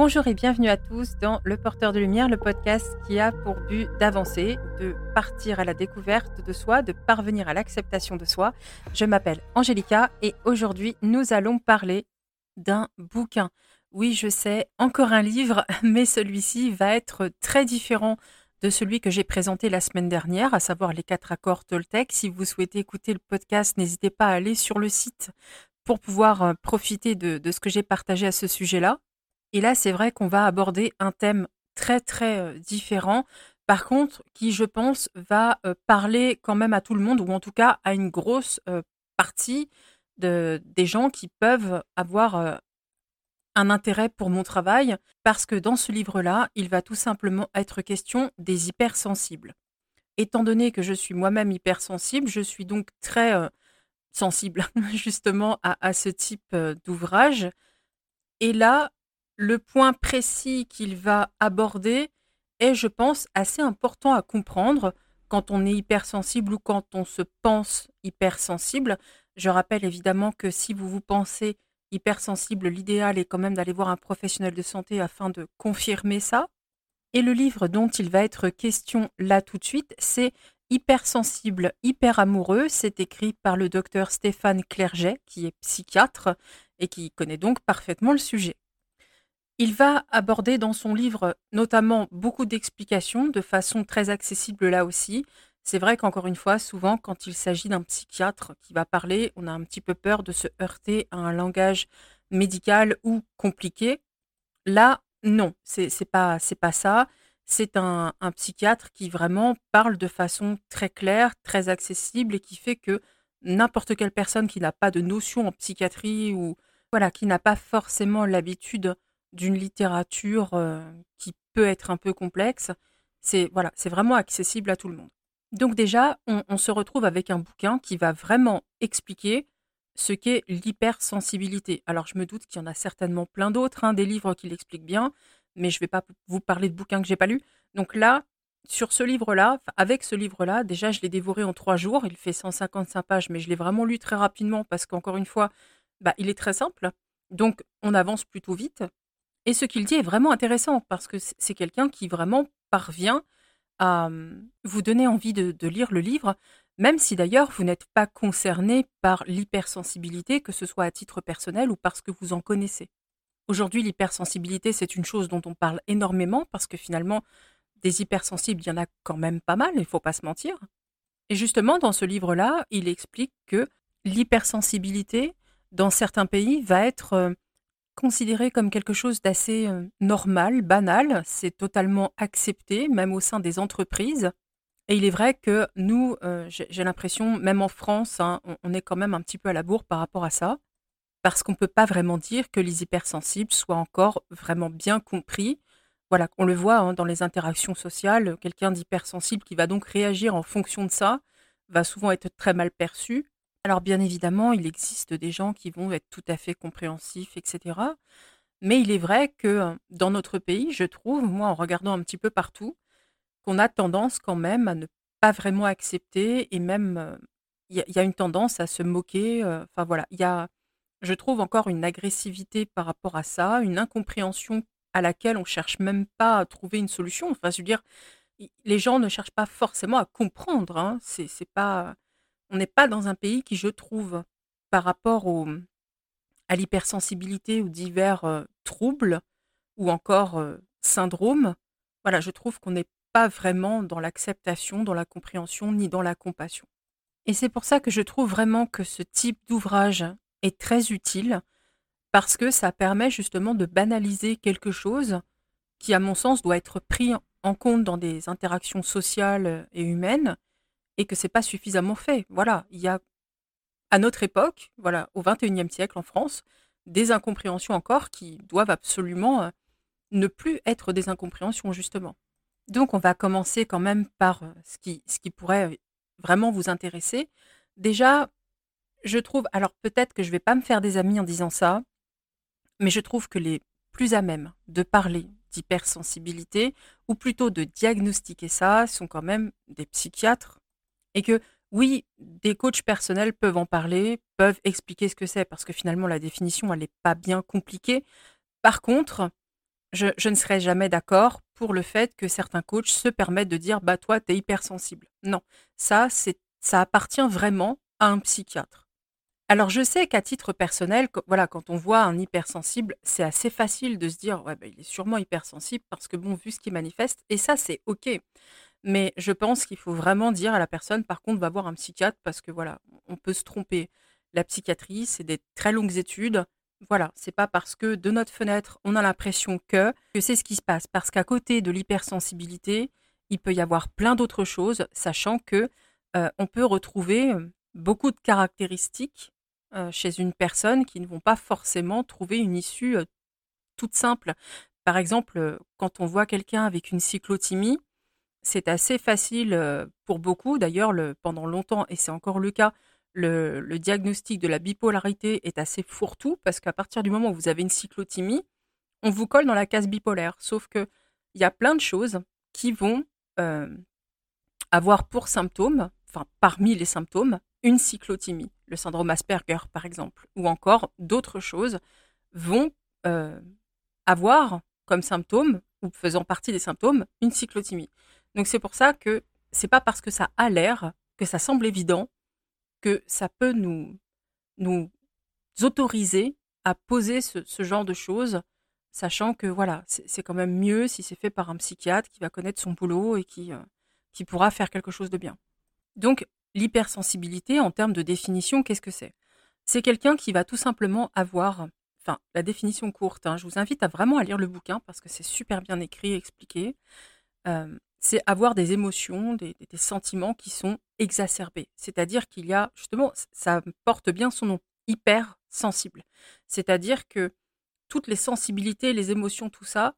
Bonjour et bienvenue à tous dans Le Porteur de Lumière, le podcast qui a pour but d'avancer, de partir à la découverte de soi, de parvenir à l'acceptation de soi. Je m'appelle Angélica et aujourd'hui nous allons parler d'un bouquin. Oui, je sais, encore un livre, mais celui-ci va être très différent de celui que j'ai présenté la semaine dernière, à savoir les quatre accords Toltec. Si vous souhaitez écouter le podcast, n'hésitez pas à aller sur le site pour pouvoir euh, profiter de, de ce que j'ai partagé à ce sujet-là. Et là, c'est vrai qu'on va aborder un thème très très différent, par contre, qui, je pense, va parler quand même à tout le monde, ou en tout cas à une grosse partie de, des gens qui peuvent avoir un intérêt pour mon travail, parce que dans ce livre-là, il va tout simplement être question des hypersensibles. Étant donné que je suis moi-même hypersensible, je suis donc très sensible justement à ce type d'ouvrage. Et là, le point précis qu'il va aborder est, je pense, assez important à comprendre quand on est hypersensible ou quand on se pense hypersensible. Je rappelle évidemment que si vous vous pensez hypersensible, l'idéal est quand même d'aller voir un professionnel de santé afin de confirmer ça. Et le livre dont il va être question là tout de suite, c'est Hypersensible, hyper amoureux. C'est écrit par le docteur Stéphane Clerget, qui est psychiatre et qui connaît donc parfaitement le sujet. Il va aborder dans son livre notamment beaucoup d'explications de façon très accessible là aussi, c'est vrai qu'encore une fois, souvent, quand il s'agit d'un psychiatre qui va parler, on a un petit peu peur de se heurter à un langage médical ou compliqué. Là, non, c'est pas pas ça. C'est un, un, psychiatre qui vraiment parle de façon très claire, très accessible et qui fait que n'importe quelle personne qui n'a pas de notion en psychiatrie ou voilà, qui n'a pas forcément l'habitude d'une littérature euh, qui peut être un peu complexe, c'est voilà, vraiment accessible à tout le monde. Donc déjà, on, se retrouve avec un bouquin qui va vraiment expliquer ce qu'est l'hypersensibilité. Alors je me doute qu'il y en a certainement plein d'autres, hein, des livres qui l'expliquent bien, mais je ne vais pas vous parler de bouquins que j'ai pas lus. Donc là, sur ce livre-là, avec ce livre-là, déjà je l'ai dévoré en trois jours. Il fait 155 pages, mais je l'ai vraiment lu très rapidement parce qu'encore une fois, bah, il est très simple. Donc on avance plutôt vite. Et ce qu'il dit est vraiment intéressant parce que c'est quelqu'un qui vraiment parvient à vous donner envie de, lire le livre, même si d'ailleurs vous n'êtes pas concerné par l'hypersensibilité, que ce soit à titre personnel ou parce que vous en connaissez. Aujourd'hui, l'hypersensibilité, c'est une chose dont on parle énormément parce que finalement, des hypersensibles, il y en a quand même pas mal, il ne faut pas se mentir. Et justement, dans ce livre-là, il explique que l'hypersensibilité, dans certains pays, va être considéré comme quelque chose d'assez euh, normal, banal. C'est totalement accepté, même au sein des entreprises. Et il est vrai que nous, euh, j'ai l'impression, même en France, hein, on, est quand même un petit peu à la bourre par rapport à ça, parce qu'on ne peut pas vraiment dire que les hypersensibles soient encore vraiment bien compris. Voilà, on le voit hein, dans les interactions sociales, quelqu'un d'hypersensible qui va donc réagir en fonction de ça va souvent être très mal perçu. Alors bien évidemment, il existe des gens qui vont être tout à fait compréhensifs, etc. Mais il est vrai que dans notre pays, je trouve, moi en regardant un petit peu partout, qu'on a tendance quand même à ne pas vraiment accepter et même il y, a une tendance à se moquer. Enfin voilà, il y a, je trouve encore une agressivité par rapport à ça, une incompréhension à laquelle on cherche même pas à trouver une solution. Enfin, je veux dire, les gens ne cherchent pas forcément à comprendre. Hein. C'est pas on n'est pas dans un pays qui, je trouve, par rapport au, à l'hypersensibilité ou divers troubles ou encore syndromes, voilà, je trouve qu'on n'est pas vraiment dans l'acceptation, dans la compréhension ni dans la compassion. Et c'est pour ça que je trouve vraiment que ce type d'ouvrage est très utile parce que ça permet justement de banaliser quelque chose qui, à mon sens, doit être pris en compte dans des interactions sociales et humaines et que c'est pas suffisamment fait. Voilà, il y a à notre époque, voilà, au XXIe siècle en France, des incompréhensions encore qui doivent absolument euh, ne plus être des incompréhensions justement. Donc on va commencer quand même par euh, ce qui, ce qui pourrait vraiment vous intéresser. Déjà, je trouve, alors peut-être que je vais pas me faire des amis en disant ça, mais je trouve que les plus à même de parler d'hypersensibilité, ou plutôt de diagnostiquer ça, sont quand même des psychiatres et que oui, des coachs personnels peuvent en parler, peuvent expliquer ce que c'est, parce que finalement la définition, elle n'est pas bien compliquée. Par contre, je, ne serais jamais d'accord pour le fait que certains coachs se permettent de dire bah toi tu es hypersensible. Non, ça ça appartient vraiment à un psychiatre. Alors je sais qu'à titre personnel, voilà, quand on voit un hypersensible, c'est assez facile de se dire ouais bah, il est sûrement hypersensible parce que bon vu ce qu'il manifeste et ça c'est ok. Mais je pense qu'il faut vraiment dire à la personne par contre va voir un psychiatre parce que voilà on peut se tromper. La psychiatrie c'est des très longues études. Voilà, c'est pas parce que de notre fenêtre, on a l'impression que, que c'est ce qui se passe. Parce qu'à côté de l'hypersensibilité, il peut y avoir plein d'autres choses, sachant que euh, on peut retrouver euh, beaucoup de caractéristiques euh, chez une personne qui ne vont pas forcément trouver une issue toute simple. Par exemple, quand on voit quelqu'un avec une cyclothymie, c'est assez facile pour beaucoup, d'ailleurs pendant longtemps, et c'est encore le cas, le, diagnostic de la bipolarité est assez fourre-tout parce qu'à partir du moment où vous avez une cyclothymie, on vous colle dans la case bipolaire. Sauf que il y a plein de choses qui vont avoir pour symptômes, enfin parmi les symptômes, une cyclothymie, le syndrome Asperger par exemple, ou encore d'autres choses vont avoir comme symptôme ou faisant partie des symptômes une cyclothymie. Donc c'est pour ça que c'est pas parce que ça a l'air que ça semble évident que ça peut nous, nous autoriser à poser ce, genre de choses, sachant que voilà, c'est quand même mieux si c'est fait par un psychiatre qui va connaître son boulot et qui, euh, qui pourra faire quelque chose de bien. Donc, l'hypersensibilité, en termes de définition, qu'est-ce que c'est? C'est quelqu'un qui va tout simplement avoir, enfin, la définition courte, hein, je vous invite à vraiment à lire le bouquin parce que c'est super bien écrit expliqué. Euh, c'est avoir des émotions, des, sentiments qui sont exacerbés. C'est-à-dire qu'il y a, justement, ça porte bien son nom, hyper sensible. C'est-à-dire que toutes les sensibilités, les émotions, tout ça,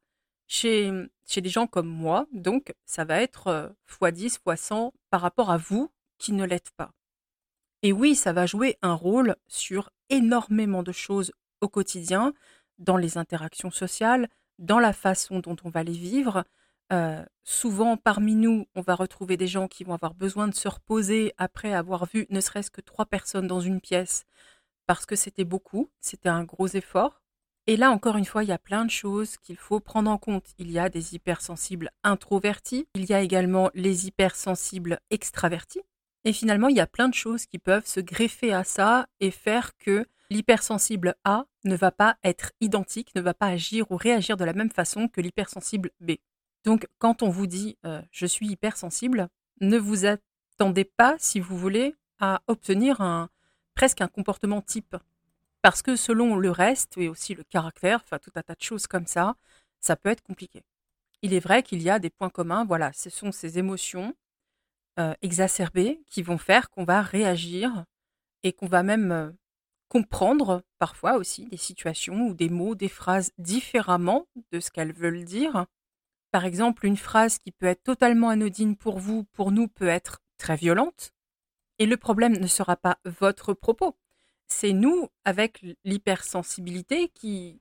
chez, chez des gens comme moi, donc ça va être x10, x100 par rapport à vous qui ne l'êtes pas. Et oui, ça va jouer un rôle sur énormément de choses au quotidien, dans les interactions sociales, dans la façon dont on va les vivre, euh, souvent, parmi nous, on va retrouver des gens qui vont avoir besoin de se reposer après avoir vu ne serait-ce que trois personnes dans une pièce parce que c'était beaucoup, c'était un gros effort. Et là, encore une fois, il y a plein de choses qu'il faut prendre en compte. Il y a des hypersensibles introvertis, il y a également les hypersensibles extravertis. Et finalement, il y a plein de choses qui peuvent se greffer à ça et faire que l'hypersensible A ne va pas être identique, ne va pas agir ou réagir de la même façon que l'hypersensible B. Donc, quand on vous dit je suis hypersensible, ne vous attendez pas, si vous voulez, à obtenir un, presque un comportement type. Parce que selon le reste et aussi le caractère, enfin tout un tas de choses comme ça, ça peut être compliqué. Il est vrai qu'il y a des points communs, voilà, ce sont ces émotions exacerbées qui vont faire qu'on va réagir et qu'on va même comprendre parfois aussi des situations ou des mots, des phrases différemment de ce qu'elles veulent dire par exemple, une phrase qui peut être totalement anodine pour vous, pour nous, peut être très violente. Et le problème ne sera pas votre propos. C'est nous, avec l'hypersensibilité, qui,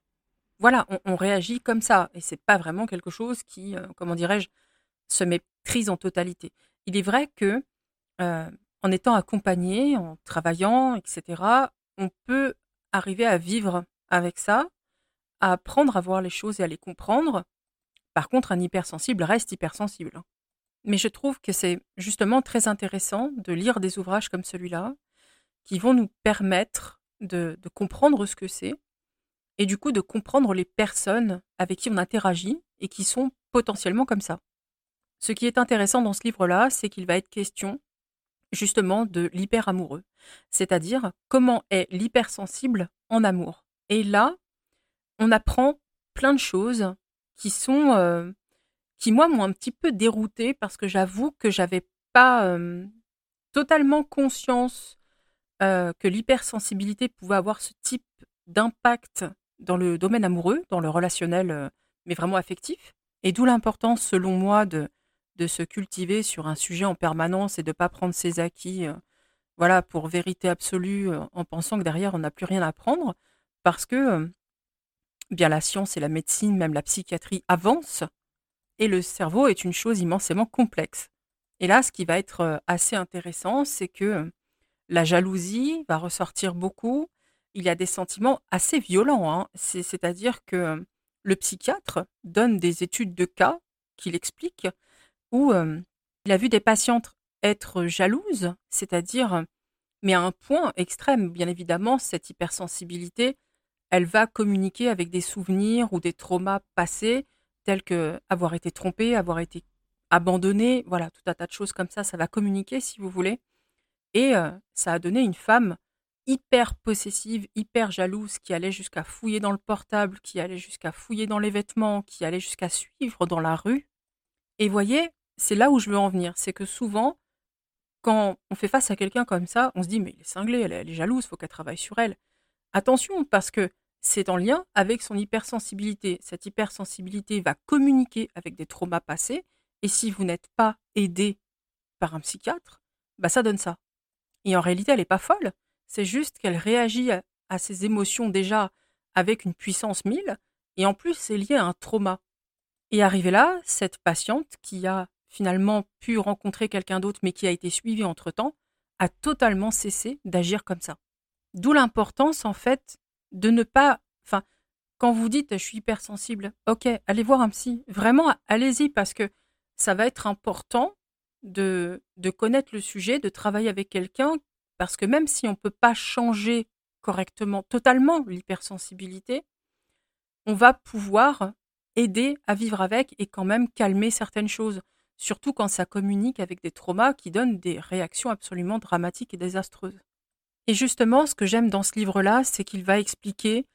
voilà, on, réagit comme ça. Et c'est pas vraiment quelque chose qui, euh, comment dirais-je, se maîtrise en totalité. Il est vrai que, euh, en étant accompagné, en travaillant, etc., on peut arriver à vivre avec ça, à apprendre à voir les choses et à les comprendre, par contre, un hypersensible reste hypersensible. Hein. Mais je trouve que c'est justement très intéressant de lire des ouvrages comme celui-là, qui vont nous permettre de, comprendre ce que c'est, et du coup de comprendre les personnes avec qui on interagit et qui sont potentiellement comme ça. Ce qui est intéressant dans ce livre-là, c'est qu'il va être question justement de l'hyperamoureux, c'est-à-dire comment est l'hypersensible en amour. Et là, on apprend plein de choses qui sont euh, qui moi m'ont un petit peu dérouté parce que j'avoue que j'avais pas totalement conscience que l'hypersensibilité pouvait avoir ce type d'impact dans le domaine amoureux, dans le relationnel, mais vraiment affectif. Et d'où l'importance, selon moi, de, de se cultiver sur un sujet en permanence et de ne pas prendre ses acquis voilà, pour vérité absolue en pensant que derrière on n'a plus rien à prendre. Parce que bien la science et la médecine, même la psychiatrie avancent, et le cerveau est une chose immensément complexe. Et là, ce qui va être euh, assez intéressant, c'est que euh, la jalousie va ressortir beaucoup. Il y a des sentiments assez violents, hein. c'est-à-dire que euh, le psychiatre donne des études de cas qu'il explique où il a vu des patientes être jalouses, c'est-à-dire, mais à un point extrême, bien évidemment, cette hypersensibilité, elle va communiquer avec des souvenirs ou des traumas passés, tels que avoir été trompé, avoir été abandonné, voilà, tout un tas de choses comme ça, ça va communiquer si vous voulez. Et euh, ça a donné une femme hyper possessive, hyper jalouse, qui allait jusqu'à fouiller dans le portable, qui allait jusqu'à fouiller dans les vêtements, qui allait jusqu'à suivre dans la rue. Et voyez, c'est là où je veux en venir, c'est que souvent, quand on fait face à quelqu'un comme ça, on se dit mais il est cinglé, elle, elle est jalouse, faut qu'elle travaille sur elle. Attention, parce que c'est en lien avec son hypersensibilité. Cette hypersensibilité va communiquer avec des traumas passés, et si vous n'êtes pas aidé par un psychiatre, bah ça donne ça. Et en réalité, elle n'est pas folle. C'est juste qu'elle réagit à, ses émotions déjà avec une puissance mille, et en plus, c'est lié à un trauma. Et arrivé là, cette patiente qui a finalement pu rencontrer quelqu'un d'autre, mais qui a été suivie entre-temps, a totalement cessé d'agir comme ça. D'où l'importance, en fait, de ne pas. Enfin, quand vous dites je suis hypersensible, ok, allez voir un psy. Vraiment, allez-y, parce que ça va être important de, de connaître le sujet, de travailler avec quelqu'un parce que même si on ne peut pas changer correctement, totalement l'hypersensibilité, on va pouvoir aider à vivre avec et quand même calmer certaines choses, surtout quand ça communique avec des traumas qui donnent des réactions absolument dramatiques et désastreuses. Et justement, ce que j'aime dans ce livre-là, c'est qu'il va expliquer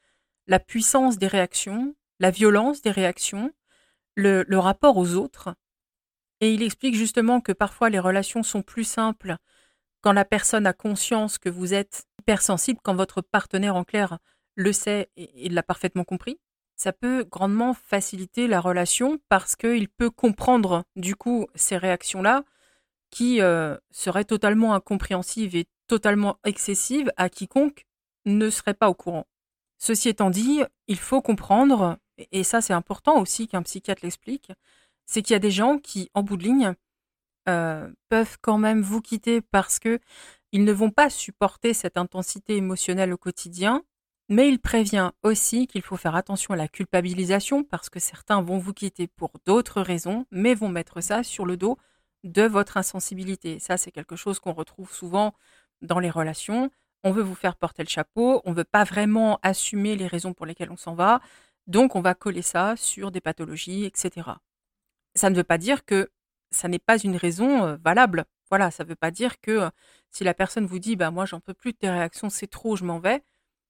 la puissance des réactions, la violence des réactions, le, rapport aux autres. Et il explique justement que parfois les relations sont plus simples quand la personne a conscience que vous êtes hypersensible, quand votre partenaire en clair le sait et, l'a parfaitement compris, ça peut grandement faciliter la relation parce qu'il peut comprendre du coup ces réactions-là qui euh, seraient totalement incompréhensives et totalement excessives à quiconque ne serait pas au courant. Ceci étant dit, il faut comprendre, et ça c'est important aussi qu'un psychiatre l'explique, c'est qu'il y a des gens qui, en bout de ligne, euh, peuvent quand même vous quitter parce que ils ne vont pas supporter cette intensité émotionnelle au quotidien. Mais il prévient aussi qu'il faut faire attention à la culpabilisation parce que certains vont vous quitter pour d'autres raisons, mais vont mettre ça sur le dos de votre insensibilité. Ça, c'est quelque chose qu'on retrouve souvent dans les relations. On veut vous faire porter le chapeau, on ne veut pas vraiment assumer les raisons pour lesquelles on s'en va, donc on va coller ça sur des pathologies, etc. Ça ne veut pas dire que ça n'est pas une raison valable. Voilà, ça ne veut pas dire que si la personne vous dit bah moi j'en peux plus de tes réactions, c'est trop, je m'en vais,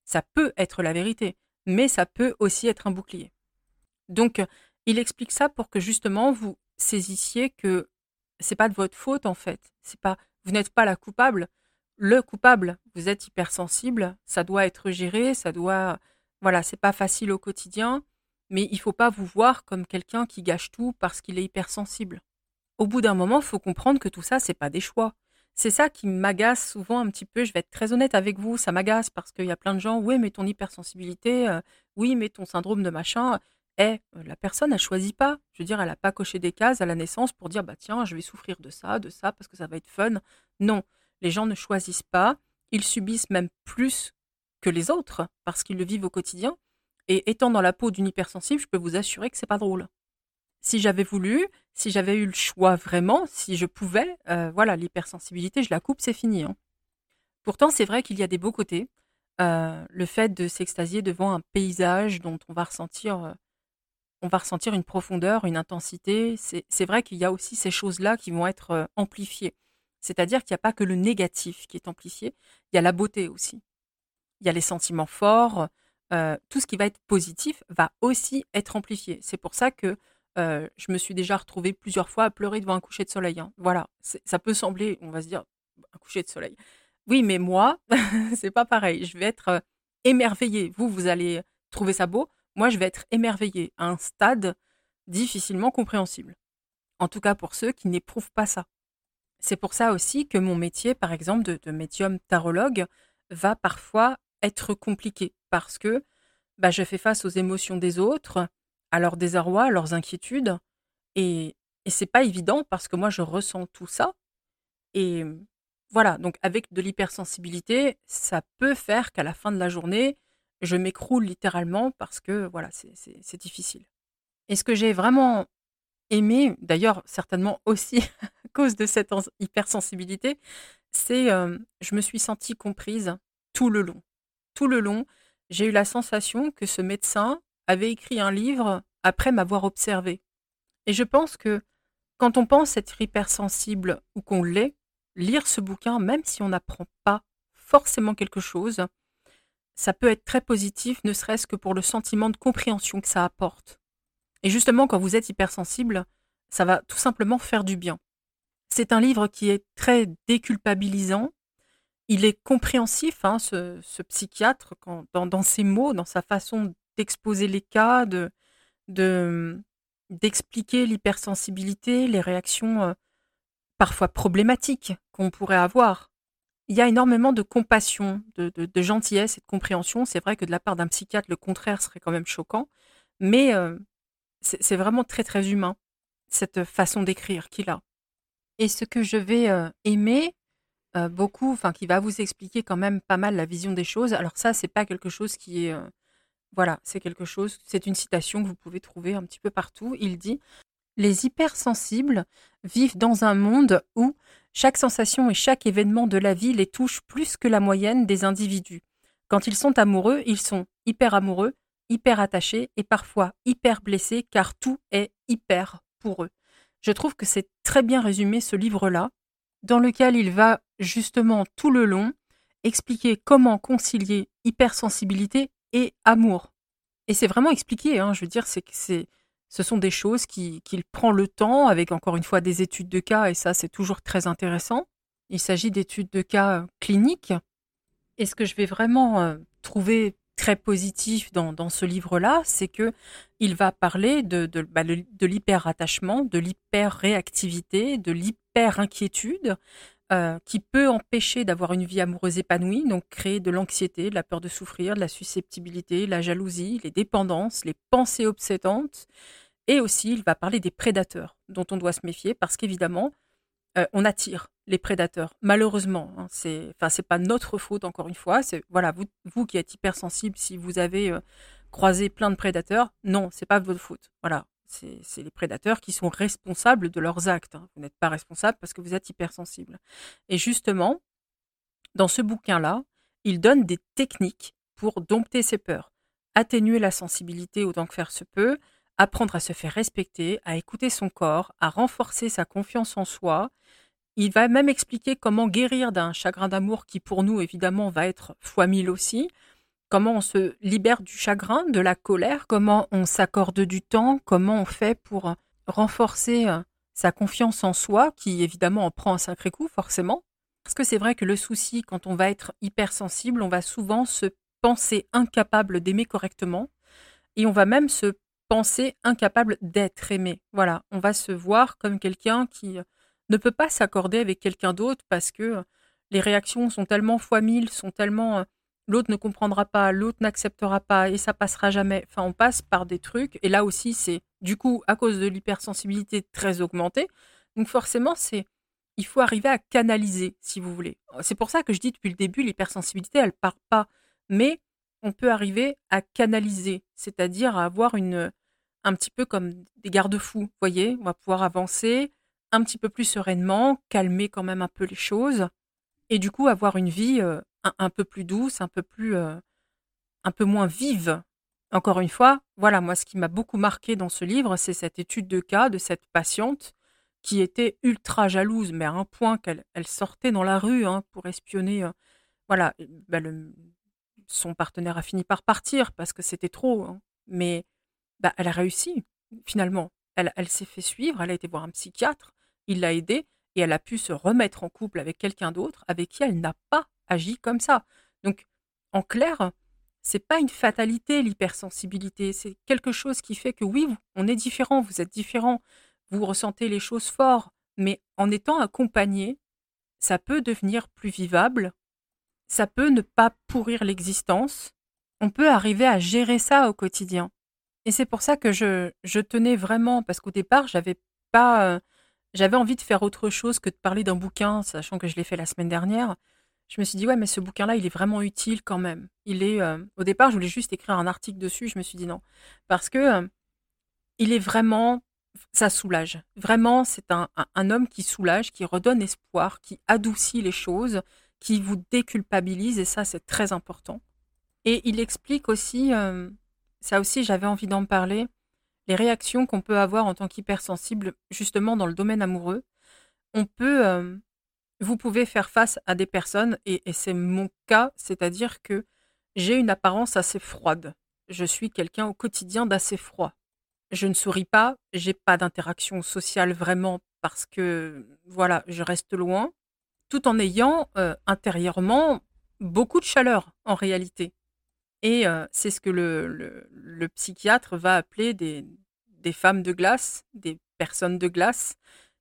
ça peut être la vérité, mais ça peut aussi être un bouclier. Donc il explique ça pour que justement vous saisissiez que c'est pas de votre faute en fait, c'est pas vous n'êtes pas la coupable, le coupable, vous êtes hypersensible, ça doit être géré, ça doit voilà, c'est pas facile au quotidien, mais il faut pas vous voir comme quelqu'un qui gâche tout parce qu'il est hypersensible au bout d'un moment, faut comprendre que tout ça, c'est pas des choix. C'est ça qui m'agace souvent un petit peu. Je vais être très honnête avec vous, ça m'agace parce qu'il y a plein de gens, oui, mais ton hypersensibilité, euh, oui, mais ton syndrome de machin. Eh, la personne, elle choisit pas. Je veux dire, elle n'a pas coché des cases à la naissance pour dire, bah tiens, je vais souffrir de ça, de ça, parce que ça va être fun. Non, les gens ne choisissent pas. Ils subissent même plus que les autres parce qu'ils le vivent au quotidien. Et étant dans la peau d'une hypersensible, je peux vous assurer que c'est pas drôle si j'avais voulu, si j'avais eu le choix vraiment, si je pouvais, euh, voilà, l'hypersensibilité, je la coupe, c'est fini. Hein. Pourtant, c'est vrai qu'il y a des beaux côtés. Euh, le fait de s'extasier devant un paysage dont on va ressentir, euh, on va ressentir une profondeur, une intensité. C'est vrai qu'il y a aussi ces choses-là qui vont être amplifiées. C'est-à-dire qu'il n'y a pas que le négatif qui est amplifié, il y a la beauté aussi. Il y a les sentiments forts. tout ce qui va être positif va aussi être amplifié. C'est pour ça que euh, je me suis déjà retrouvée plusieurs fois à pleurer devant un coucher de soleil. Hein. Voilà, ça peut sembler, on va se dire, un coucher de soleil. Oui, mais moi, c'est pas pareil. Je vais être euh, émerveillée. Vous, vous allez trouver ça beau. Moi, je vais être émerveillée à un stade difficilement compréhensible. En tout cas pour ceux qui n'éprouvent pas ça. C'est pour ça aussi que mon métier, par exemple, de, médium tarologue, va parfois être compliqué parce que bah, je fais face aux émotions des autres, à leur désarroi, à leurs inquiétudes. Et, et c'est pas évident parce que moi, je ressens tout ça. Et voilà, donc avec de l'hypersensibilité, ça peut faire qu'à la fin de la journée, je m'écroule littéralement parce que voilà, c'est difficile. Et ce que j'ai vraiment aimé, d'ailleurs certainement aussi à cause de cette hypersensibilité, c'est euh, je me suis sentie comprise tout le long. Tout le long, j'ai eu la sensation que ce médecin avait écrit un livre après m'avoir observé. Et je pense que quand on pense être hypersensible ou qu'on l'est, lire ce bouquin, même si on n'apprend pas forcément quelque chose, ça peut être très positif, ne serait-ce que pour le sentiment de compréhension que ça apporte. Et justement, quand vous êtes hypersensible, ça va tout simplement faire du bien. C'est un livre qui est très déculpabilisant. Il est compréhensif, hein, ce, psychiatre, dans, ses mots, dans sa façon d'exposer les cas, de, d'expliquer l'hypersensibilité, les réactions euh, parfois problématiques qu'on pourrait avoir. Il y a énormément de compassion, de, gentillesse et de compréhension. C'est vrai que de la part d'un psychiatre, le contraire serait quand même choquant, mais euh, c'est vraiment très très humain, cette façon d'écrire qu'il a. Et ce que je vais euh, aimer euh, beaucoup, enfin qui va vous expliquer quand même pas mal la vision des choses. Alors ça, c'est pas quelque chose qui est, voilà, c'est quelque chose, c'est une citation que vous pouvez trouver un petit peu partout. Il dit les hypersensibles vivent dans un monde où chaque sensation et chaque événement de la vie les touche plus que la moyenne des individus. Quand ils sont amoureux, ils sont hyper amoureux, hyper attachés et parfois hyper blessés car tout est hyper pour eux. Je trouve que c'est très bien résumé ce livre-là, dans lequel il va justement tout le long expliquer comment concilier hypersensibilité et amour. Et c'est vraiment expliqué, hein, je veux dire, c'est ce sont des choses qu'il prend le temps, avec encore une fois des études de cas, et ça c'est toujours très intéressant. Il s'agit d'études de cas euh, cliniques. Et ce que je vais vraiment euh, trouver très positif dans, ce livre-là, c'est que il va parler de, de, bah, de l'hyper-attachement, de l'hyper-réactivité, de l'hyper-inquiétude, euh, qui peut empêcher d'avoir une vie amoureuse épanouie, donc créer de l'anxiété, de la peur de souffrir, de la susceptibilité, la jalousie, les dépendances, les pensées obsédantes, et aussi, il va parler des prédateurs dont on doit se méfier parce qu'évidemment, euh, on attire les prédateurs. Malheureusement, hein, c'est, enfin, c'est pas notre faute encore une fois. C'est voilà, vous, vous qui êtes hypersensible, si vous avez euh, croisé plein de prédateurs, non, c'est pas votre faute. Voilà, c'est, les prédateurs qui sont responsables de leurs actes. Hein. Vous n'êtes pas responsable parce que vous êtes hypersensible. Et justement, dans ce bouquin-là, il donne des techniques pour dompter ses peurs, atténuer la sensibilité autant que faire se peut, apprendre à se faire respecter, à écouter son corps, à renforcer sa confiance en soi. Il va même expliquer comment guérir d'un chagrin d'amour qui pour nous évidemment va être fois mille aussi, comment on se libère du chagrin, de la colère, comment on s'accorde du temps, comment on fait pour renforcer euh, sa confiance en soi, qui évidemment en prend un sacré coup forcément? Parce que c'est vrai que le souci, quand on va être hypersensible, on va souvent se penser incapable d'aimer correctement, et on va même se penser incapable d'être aimé. Voilà, on va se voir comme quelqu'un qui euh, ne peut pas s'accorder avec quelqu'un d'autre parce que euh, les réactions sont tellement fois mille, sont tellement euh, l'autre ne comprendra pas, l'autre n'acceptera pas et ça passera jamais. Enfin, on passe par des trucs et là aussi c'est du coup à cause de l'hypersensibilité très augmentée. Donc forcément, c'est il faut arriver à canaliser si vous voulez. C'est pour ça que je dis depuis le début l'hypersensibilité, elle part pas mais on peut arriver à canaliser, c'est-à-dire à avoir une, un petit peu comme des garde-fous, voyez, on va pouvoir avancer un petit peu plus sereinement, calmer quand même un peu les choses, et du coup avoir une vie euh, un, peu plus douce, un peu plus, euh, un peu moins vive. Encore une fois, voilà, moi ce qui m'a beaucoup marqué dans ce livre, c'est cette étude de cas de cette patiente qui était ultra jalouse, mais à un point qu'elle elle sortait dans la rue hein, pour espionner. Euh, voilà, bah, son partenaire a fini par partir parce que c'était trop. Hein. Mais bah, elle a réussi, finalement. Elle s'est fait suivre, elle a été voir un psychiatre, il l'a aidée et elle a pu se remettre en couple avec quelqu'un d'autre avec qui elle n'a pas agi comme ça. Donc, en clair, c'est pas une fatalité l'hypersensibilité, c'est quelque chose qui fait que oui, on est différent, vous êtes différent, vous ressentez les choses fort, mais en étant accompagné, ça peut devenir plus vivable, ça peut ne pas pourrir l'existence. On peut arriver à gérer ça au quotidien. Et c'est pour ça que je, je tenais vraiment, parce qu'au départ, j'avais pas, euh, j'avais envie de faire autre chose que de parler d'un bouquin, sachant que je l'ai fait la semaine dernière. Je me suis dit: «Ouais, mais ce bouquin-là, il est vraiment utile quand même». Il est, au départ, je voulais juste écrire un article dessus, je me suis dit: «Non». Parce que, il est vraiment ça soulage. Vraiment, c'est un un homme qui soulage, qui redonne espoir, qui adoucit les choses, qui vous déculpabilise et ça, c'est très important. Et il explique aussi, ça aussi j'avais envie d'en parler, les réactions qu'on peut avoir en tant qu'hypersensible, justement dans le domaine amoureux. On peut, vous pouvez faire face à des personnes et c'est mon cas, c'est-à-dire que j'ai une apparence assez froide. Je suis quelqu'un au quotidien d'assez froid. Je ne souris pas, j'ai pas d'interaction sociale vraiment parce que, voilà, je reste loin, tout en ayant, heu, intérieurement beaucoup de chaleur en réalité et heu, c'est ce que le psychiatre va appeler des des femmes de glace, des personnes de glace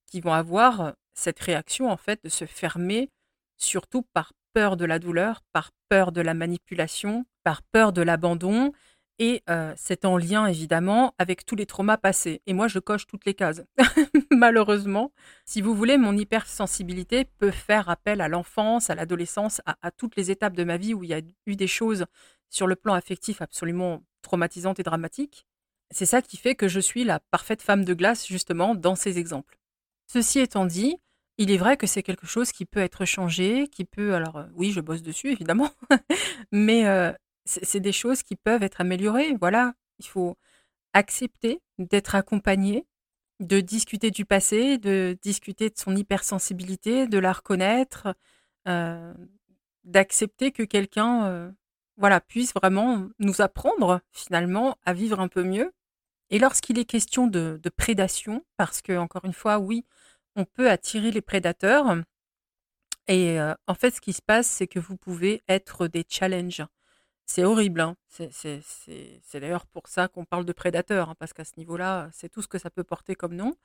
qui vont avoir, cette réaction en fait de se fermer, surtout par peur de la douleur, par peur de la manipulation, par peur de l'abandon et c'est en lien évidemment avec tous les traumas passés et moi je coche toutes les cases. Malheureusement, si vous voulez, mon hypersensibilité peut faire appel à l'enfance, à l'adolescence, à toutes les étapes de ma vie où il y a eu des choses sur le plan affectif absolument traumatisantes et dramatiques. C'est ça qui fait que je suis la parfaite femme de glace justement dans ces exemples. Ceci étant dit, il est vrai que c'est quelque chose qui peut être changé, qui peut alors, heu, oui, je bosse dessus évidemment, mais heu, c'est des choses qui peuvent être améliorées, voilà. Il faut accepter d'être accompagné, de discuter du passé, de discuter de son hypersensibilité, de la reconnaître, heu, d'accepter que quelqu'un, voilà, puisse vraiment nous apprendre finalement à vivre un peu mieux et lorsqu'il est question de prédation, parce que encore une fois, oui, on peut attirer les prédateurs et heu, en fait, ce qui se passe, c'est que vous pouvez être des challenges. C'est horrible, hein. C'est d'ailleurs pour ça qu'on parle de prédateurs, hein, parce qu'à ce niveau-là, c'est tout ce que ça peut porter comme nom.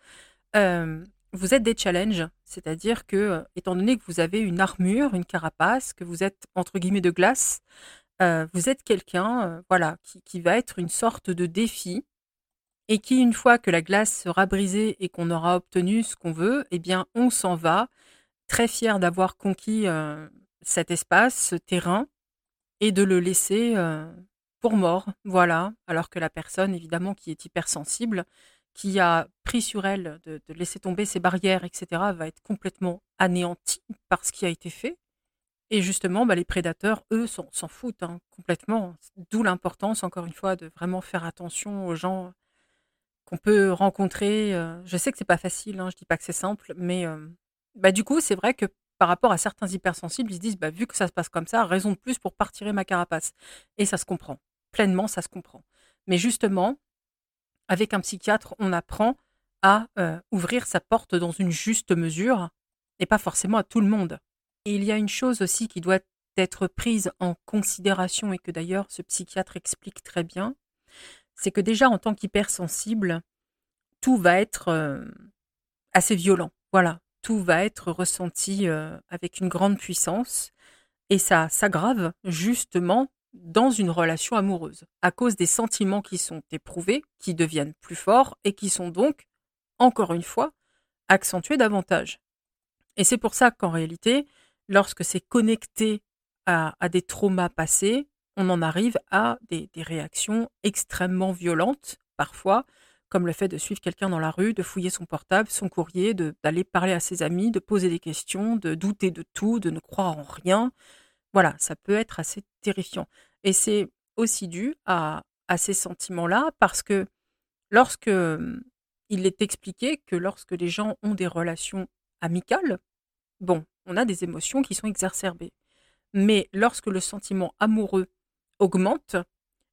Vous êtes des challenges, c'est-à-dire que, heu, étant donné que vous avez une armure, une carapace, que vous êtes entre guillemets «de glace», heu, vous êtes quelqu'un, voilà, qui va être une sorte de défi et qui, une fois que la glace sera brisée et qu'on aura obtenu ce qu'on veut, eh bien, on s'en va, très fier d'avoir conquis, heu, cet espace, ce terrain et de le laisser, heu, pour mort, voilà. Alors que la personne, évidemment, qui est hypersensible, qui a pris sur elle de laisser tomber ses barrières et cetera, va être complètement anéantie par ce qui a été fait et justement, bah, les prédateurs, eux, s'en s'en foutent, hein, complètement. D'où l'importance, encore une fois, de vraiment faire attention aux gens qu'on peut rencontrer, heu, je sais que c'est pas facile, hein, je dis pas que c'est simple, mais hem, bah, du coup, c'est vrai que par rapport à certains hypersensibles, ils se disent: «Bah, vu que ça se passe comme ça, raison de plus pour pas retirer ma carapace» et ça se comprend. Pleinement, ça se comprend. Mais justement, avec un psychiatre, on apprend à, heu, ouvrir sa porte dans une juste mesure et pas forcément à tout le monde. Et il y a une chose aussi qui doit être prise en considération et que d'ailleurs ce psychiatre explique très bien, c'est que déjà en tant qu'hypersensible, tout va être, heu, assez violent. Voilà, tout va être ressenti, heu, avec une grande puissance et ça s'aggrave justement dans une relation amoureuse, à cause des sentiments qui sont éprouvés, qui deviennent plus forts et qui sont donc, encore une fois, accentués davantage. Et c'est pour ça qu'en réalité, lorsque c'est connecté à des traumas passés, on en arrive à des réactions extrêmement violentes, parfois, comme le fait de suivre quelqu'un dans la rue, de fouiller son portable, son courrier, d'aller parler à ses amis, de poser des questions, de douter de tout, de ne croire en rien. Voilà, ça peut être assez terrifiant et c'est aussi dû à ces sentiments-là parce que lorsque, hem, il est expliqué que lorsque les gens ont des relations amicales, bon, on a des émotions qui sont exacerbées. Mais lorsque le sentiment amoureux augmente,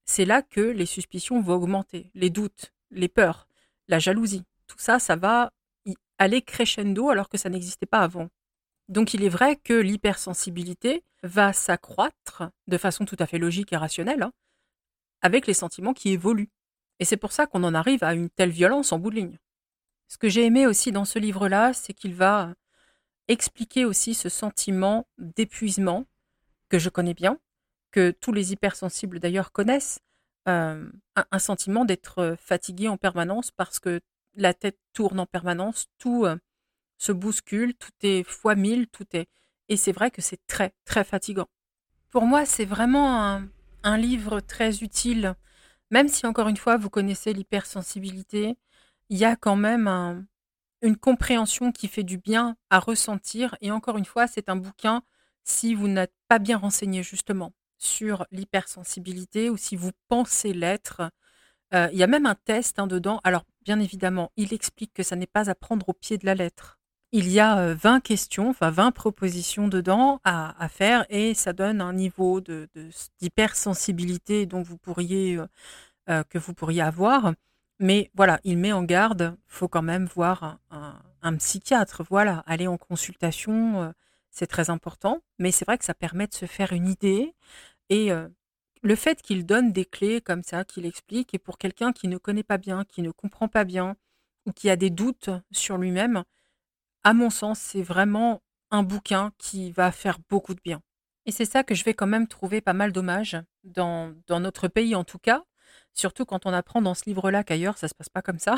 c'est là que les suspicions vont augmenter, les doutes, les peurs, la jalousie. Tout ça, ça va y aller crescendo alors que ça n'existait pas avant. Donc il est vrai que l'hypersensibilité va s'accroître de façon tout à fait logique et rationnelle, hein, avec les sentiments qui évoluent. Et c'est pour ça qu'on en arrive à une telle violence en bout de ligne. Ce que j'ai aimé aussi dans ce livre-là, c'est qu'il va expliquer aussi ce sentiment d'épuisement que je connais bien, que tous les hypersensibles d'ailleurs connaissent, euh, un, sentiment d'être fatigué en permanence parce que la tête tourne en permanence, tout euh, se bouscule, tout est fois mille, tout est... Et c'est vrai que c'est très, très fatigant. Pour moi, c'est vraiment un, livre très utile, même si encore une fois, vous connaissez l'hypersensibilité, il y a quand même un, une compréhension qui fait du bien à ressentir. Et encore une fois, c'est un bouquin si vous n'êtes pas bien renseigné justement sur l'hypersensibilité ou si vous pensez l'être. Euh, il y a même un test hein, dedans. Alors, bien évidemment, il explique que ça n'est pas à prendre au pied de la lettre. Il y a 20 euh, questions, enfin 20 propositions dedans à, faire et ça donne un niveau d'hypersensibilité de, dont vous pourriez, euh, que vous pourriez avoir. Mais voilà, il met en garde, faut quand même voir un, psychiatre. Voilà, aller en consultation, c'est très important. Mais c'est vrai que ça permet de se faire une idée. Et le fait qu'il donne des clés comme ça, qu'il explique, et pour quelqu'un qui ne connaît pas bien, qui ne comprend pas bien, ou qui a des doutes sur lui-même, à mon sens, c'est vraiment un bouquin qui va faire beaucoup de bien. Et c'est ça que je vais quand même trouver pas mal dommage, dans, dans notre pays en tout cas, Surtout quand on apprend dans ce livre-là qu'ailleurs, ça se passe pas comme ça.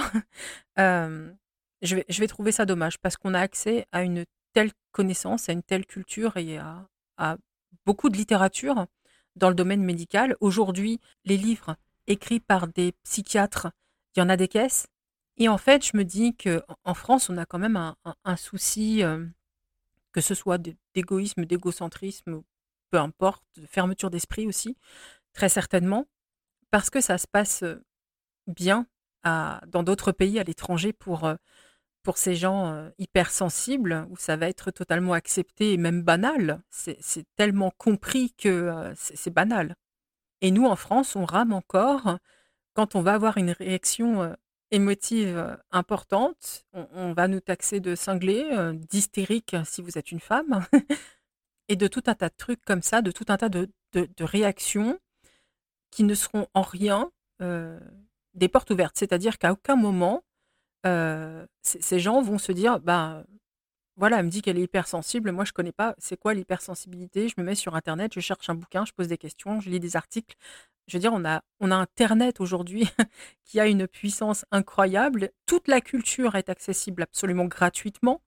je vais trouver ça dommage parce qu'on a accès à une telle connaissance, à une telle culture et à, beaucoup de littérature dans le domaine médical. Aujourd'hui, les livres écrits par des psychiatres, il y en a des caisses. Et en fait, je me dis qu'en France, on a quand même un, souci, que ce soit d'égoïsme, d'égocentrisme, peu importe, de fermeture d'esprit aussi, très certainement parce que ça se passe bien dans d'autres pays à l'étranger pour, pour ces gens hypersensibles, où ça va être totalement accepté et même banal. C'est tellement compris que c'est banal. Et nous, en France, on rame encore quand on va avoir une réaction émotive importante. On, va nous taxer de cinglé, d'hystérique si vous êtes une femme, et de tout un tas de trucs comme ça, de tout un tas de réactions qui ne seront en rien des portes ouvertes. C'est-à-dire qu'à aucun moment, ces gens vont se dire, bah, voilà, elle me dit qu'elle est hypersensible, moi je connais pas, c'est quoi l'hypersensibilité? Je me mets sur Internet, je cherche un bouquin, je pose des questions, je lis des articles. Je veux dire, on a, on a Internet aujourd'hui qui a une puissance incroyable. Toute la culture est accessible absolument gratuitement.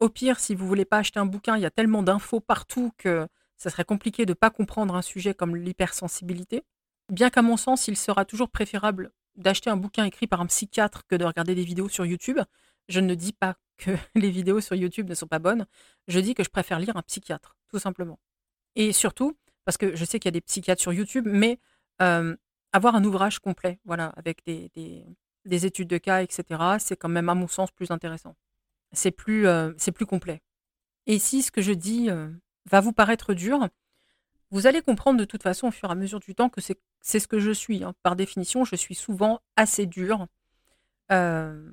Au pire, si vous voulez pas acheter un bouquin, il y a tellement d'infos partout que ça serait compliqué de ne pas comprendre un sujet comme l'hypersensibilité. Bien qu'à mon sens, il sera toujours préférable d'acheter un bouquin écrit par un psychiatre que de regarder des vidéos sur YouTube. Je ne dis pas que les vidéos sur YouTube ne sont pas bonnes. Je dis que je préfère lire un psychiatre, tout simplement. Et surtout, parce que je sais qu'il y a des psychiatres sur YouTube, mais euh, avoir un ouvrage complet, voilà, avec des, des, études de cas, etc., c'est quand même, à mon sens, plus intéressant. C'est plus, euh, c'est plus complet. Et si ce que je dis euh, va vous paraître dur, vous allez comprendre de toute façon au fur et à mesure du temps que c'est ce que je suis. Hein. Par définition, je suis souvent assez dure. Euh,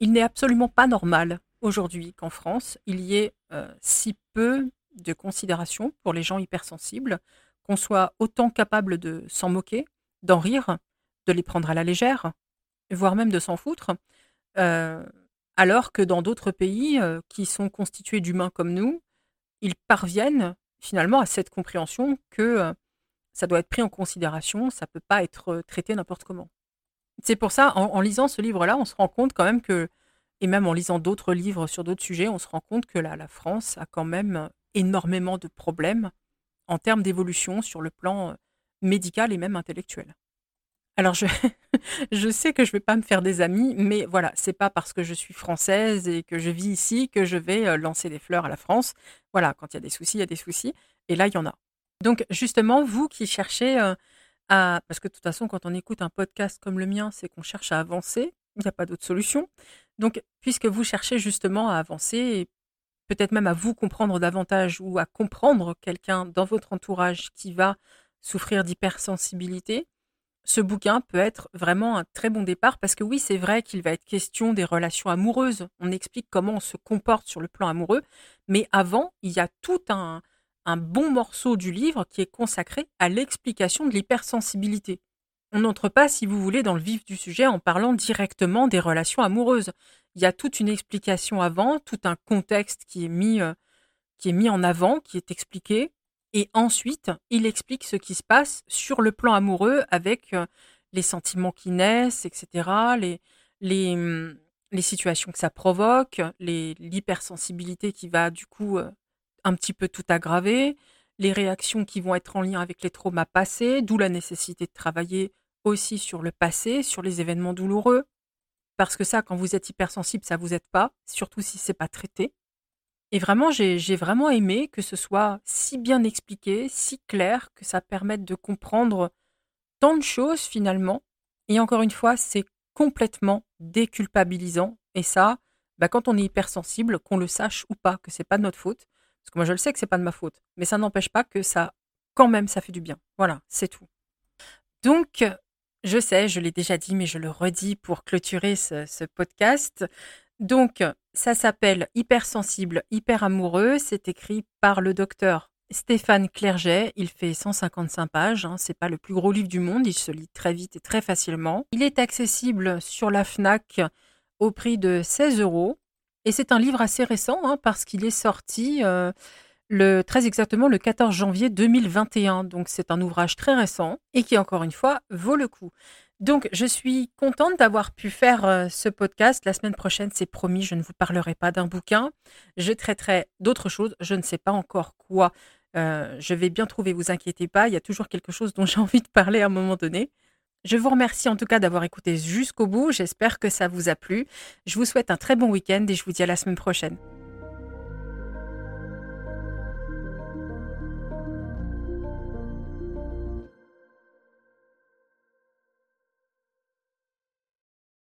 il n'est absolument pas normal aujourd'hui qu'en France, il y ait euh, si peu de considération pour les gens hypersensibles, qu'on soit autant capable de s'en moquer, d'en rire, de les prendre à la légère, voire même de s'en foutre, euh, alors que dans d'autres pays qui sont constitués d'humains comme nous, ils parviennent finalement à cette compréhension que ça doit être pris en considération, ça peut pas être traité n'importe comment. C'est pour ça, en, lisant ce livre-là, on se rend compte quand même que, et même en lisant d'autres livres sur d'autres sujets, on se rend compte que la France a quand même énormément de problèmes en termes d'évolution sur le plan médical et même intellectuel. Alors je, sais que je vais pas me faire des amis, mais voilà, c'est pas parce que je suis française et que je vis ici que je vais euh, lancer des fleurs à la France. Voilà, quand il y a des soucis, il y a des soucis, et là il y en a. Donc justement, vous qui cherchez euh, à, parce que de toute façon, quand on écoute un podcast comme le mien, c'est qu'on cherche à avancer. Il n'y a pas d'autre solution. Donc, puisque vous cherchez justement à avancer peut-être même à vous comprendre davantage ou à comprendre quelqu'un dans votre entourage qui va souffrir d'hypersensibilité, ce bouquin peut être vraiment un très bon départ parce que oui, c'est vrai qu'il va être question des relations amoureuses. On explique comment on se comporte sur le plan amoureux, mais avant, il y a tout un, bon morceau du livre qui est consacré à l'explication de l'hypersensibilité. On n'entre pas, si vous voulez, dans le vif du sujet en parlant directement des relations amoureuses. Il y a toute une explication avant, tout un contexte qui est mis, euh, qui est mis en avant, qui est expliqué. Et ensuite, il explique ce qui se passe sur le plan amoureux avec euh, les sentiments qui naissent, etc., les, les, mm, les situations que ça provoque, l'hypersensibilité qui va du coup euh, un petit peu tout aggraver, les réactions qui vont être en lien avec les traumas passés, d'où la nécessité de travailler aussi sur le passé, sur les événements douloureux. Parce que ça, quand vous êtes hypersensible, ça vous aide pas, surtout si c'est pas traité. Et vraiment, j'ai vraiment aimé que ce soit si bien expliqué, si clair, que ça permette de comprendre tant de choses finalement. Et encore une fois, c'est complètement déculpabilisant. Et ça, bah, quand on est hypersensible, qu'on le sache ou pas, que c'est pas de notre faute, parce que moi je le sais que c'est pas de ma faute, mais ça n'empêche pas que ça, quand même, ça fait du bien. Voilà, c'est tout. Donc, je sais, je l'ai déjà dit, mais je le redis pour clôturer ce, podcast. Donc, ça s'appelle Hypersensible, hyper amoureux. C'est écrit par le docteur Stéphane Clerget. Il fait 155 pages. Hein. C'est pas le plus gros livre du monde. Il se lit très vite et très facilement. Il est accessible sur la Fnac au prix de 16 euros. Et c'est un livre assez récent hein, parce qu'il est sorti euh, le, très exactement le 14 janvier 2021. Donc c'est un ouvrage très récent et qui, encore une fois, vaut le coup. Donc je suis contente d'avoir pu faire euh, ce podcast. La semaine prochaine, c'est promis, je ne vous parlerai pas d'un bouquin. Je traiterai d'autres choses. Je ne sais pas encore quoi. Euh, je vais bien trouver, vous inquiétez pas. Il y a toujours quelque chose dont j'ai envie de parler à un moment donné. Je vous remercie en tout cas d'avoir écouté jusqu'au bout. J'espère que ça vous a plu. Je vous souhaite un très bon week-end et je vous dis à la semaine prochaine.